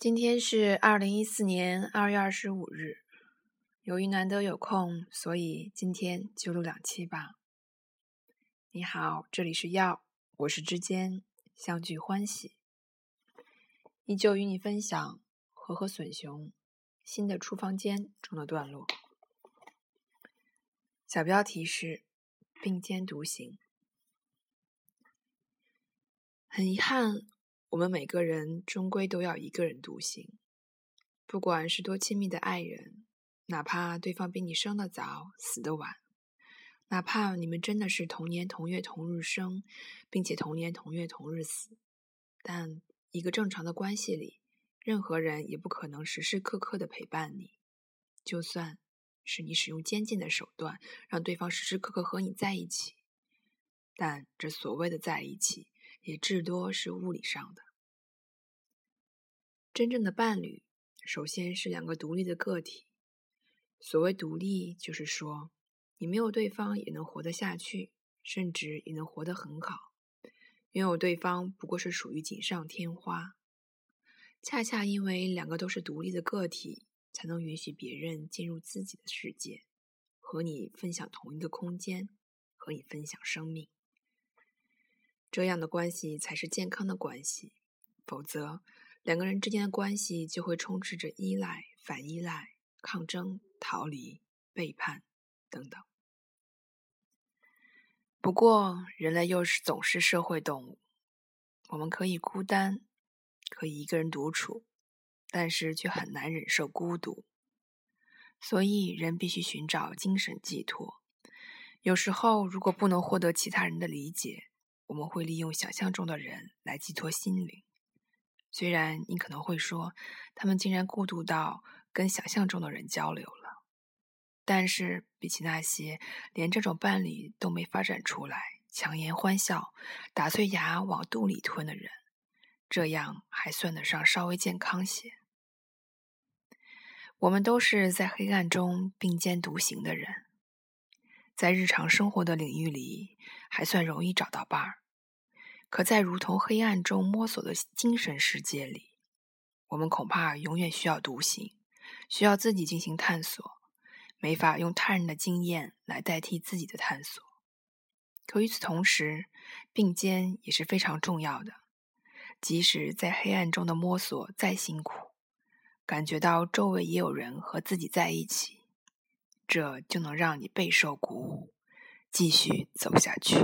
今天是二零一四年二月二十五日。由于难得有空，所以今天就录两期吧。你好，这里是药，我是之间相聚欢喜，依旧与你分享和和笋熊新的出房间中的段落。小标题是并肩独行。很遗憾。我们每个人终归都要一个人独行，不管是多亲密的爱人，哪怕对方比你生得早、死得晚，哪怕你们真的是同年同月同日生，并且同年同月同日死，但一个正常的关系里，任何人也不可能时时刻刻的陪伴你。就算是你使用监禁的手段，让对方时时刻刻和你在一起，但这所谓的在一起。也至多是物理上的。真正的伴侣，首先是两个独立的个体。所谓独立，就是说，你没有对方也能活得下去，甚至也能活得很好。拥有对方不过是属于锦上添花。恰恰因为两个都是独立的个体，才能允许别人进入自己的世界，和你分享同一个空间，和你分享生命。这样的关系才是健康的关系，否则两个人之间的关系就会充斥着依赖、反依赖、抗争、逃离、背叛等等。不过，人类又是总是社会动物，我们可以孤单，可以一个人独处，但是却很难忍受孤独，所以人必须寻找精神寄托。有时候，如果不能获得其他人的理解，我们会利用想象中的人来寄托心灵，虽然你可能会说，他们竟然孤独到跟想象中的人交流了，但是比起那些连这种伴侣都没发展出来、强颜欢笑、打碎牙往肚里吞的人，这样还算得上稍微健康些。我们都是在黑暗中并肩独行的人，在日常生活的领域里还算容易找到伴儿。可在如同黑暗中摸索的精神世界里，我们恐怕永远需要独行，需要自己进行探索，没法用他人的经验来代替自己的探索。可与此同时，并肩也是非常重要的。即使在黑暗中的摸索再辛苦，感觉到周围也有人和自己在一起，这就能让你备受鼓舞，继续走下去。